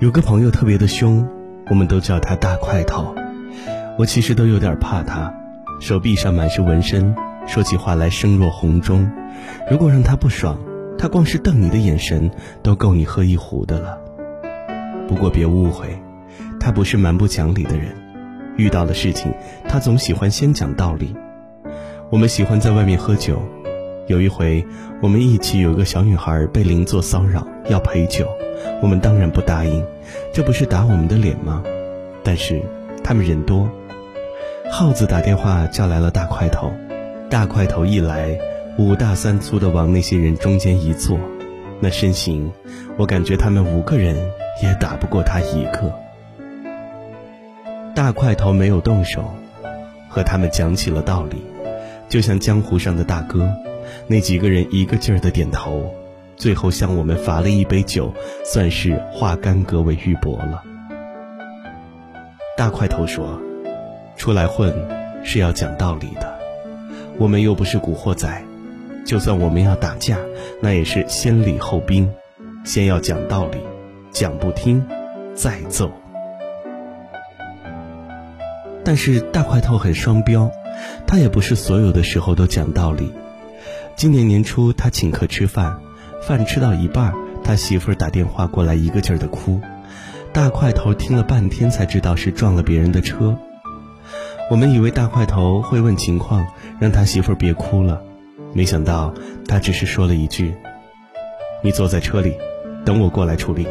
有个朋友特别的凶，我们都叫他大块头。我其实都有点怕他，手臂上满是纹身，说起话来声若洪钟。如果让他不爽，他光是瞪你的眼神都够你喝一壶的了。不过别误会，他不是蛮不讲理的人，遇到的事情他总喜欢先讲道理。我们喜欢在外面喝酒。有一回，我们一起有个小女孩被邻座骚扰，要陪酒，我们当然不答应，这不是打我们的脸吗？但是他们人多，耗子打电话叫来了大块头，大块头一来，五大三粗的往那些人中间一坐，那身形，我感觉他们五个人也打不过他一个。大块头没有动手，和他们讲起了道理，就像江湖上的大哥。那几个人一个劲儿的点头，最后向我们罚了一杯酒，算是化干戈为玉帛了。大块头说：“出来混是要讲道理的，我们又不是古惑仔，就算我们要打架，那也是先礼后兵，先要讲道理，讲不听，再揍。”但是大块头很双标，他也不是所有的时候都讲道理。今年年初，他请客吃饭，饭吃到一半，他媳妇儿打电话过来，一个劲儿的哭。大块头听了半天才知道是撞了别人的车。我们以为大块头会问情况，让他媳妇儿别哭了，没想到他只是说了一句：“你坐在车里，等我过来处理。”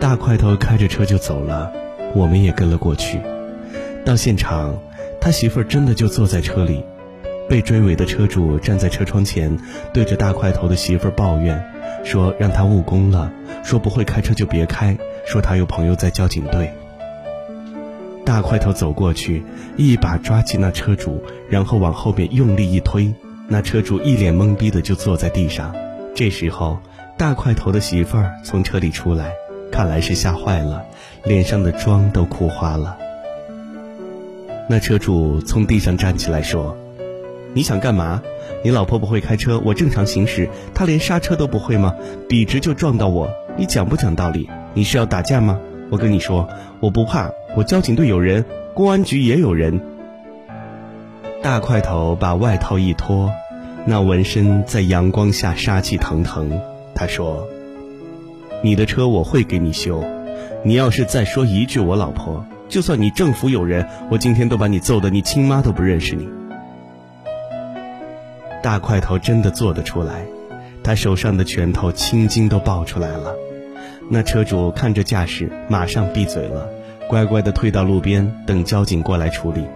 大块头开着车就走了，我们也跟了过去。到现场，他媳妇儿真的就坐在车里。被追尾的车主站在车窗前，对着大块头的媳妇儿抱怨，说让他误工了，说不会开车就别开，说他有朋友在交警队。大块头走过去，一把抓起那车主，然后往后面用力一推，那车主一脸懵逼的就坐在地上。这时候，大块头的媳妇儿从车里出来，看来是吓坏了，脸上的妆都哭花了。那车主从地上站起来说。你想干嘛？你老婆不会开车，我正常行驶，她连刹车都不会吗？笔直就撞到我，你讲不讲道理？你是要打架吗？我跟你说，我不怕，我交警队有人，公安局也有人。大块头把外套一脱，那纹身在阳光下杀气腾腾。他说：“你的车我会给你修，你要是再说一句我老婆，就算你政府有人，我今天都把你揍得你亲妈都不认识你。”大块头真的做得出来，他手上的拳头青筋都爆出来了。那车主看着架势，马上闭嘴了，乖乖的退到路边等交警过来处理。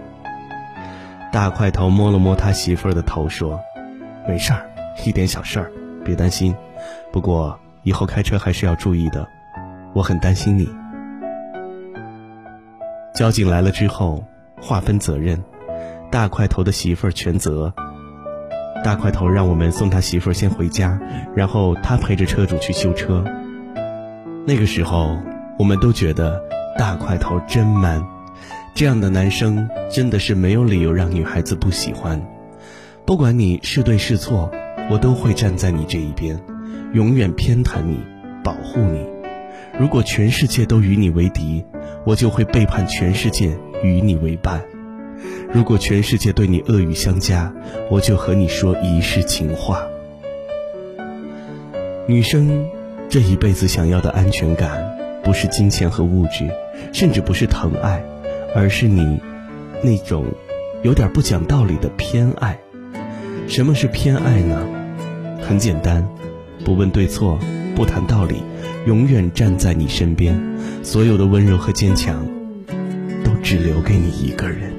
大块头摸了摸他媳妇儿的头，说：“没事儿，一点小事儿，别担心。不过以后开车还是要注意的，我很担心你。”交警来了之后，划分责任，大块头的媳妇儿全责。大块头让我们送他媳妇先回家，然后他陪着车主去修车。那个时候，我们都觉得大块头真 man，这样的男生真的是没有理由让女孩子不喜欢。不管你是对是错，我都会站在你这一边，永远偏袒你，保护你。如果全世界都与你为敌，我就会背叛全世界与你为伴。如果全世界对你恶语相加，我就和你说一世情话。女生这一辈子想要的安全感，不是金钱和物质，甚至不是疼爱，而是你那种有点不讲道理的偏爱。什么是偏爱呢？很简单，不问对错，不谈道理，永远站在你身边，所有的温柔和坚强，都只留给你一个人。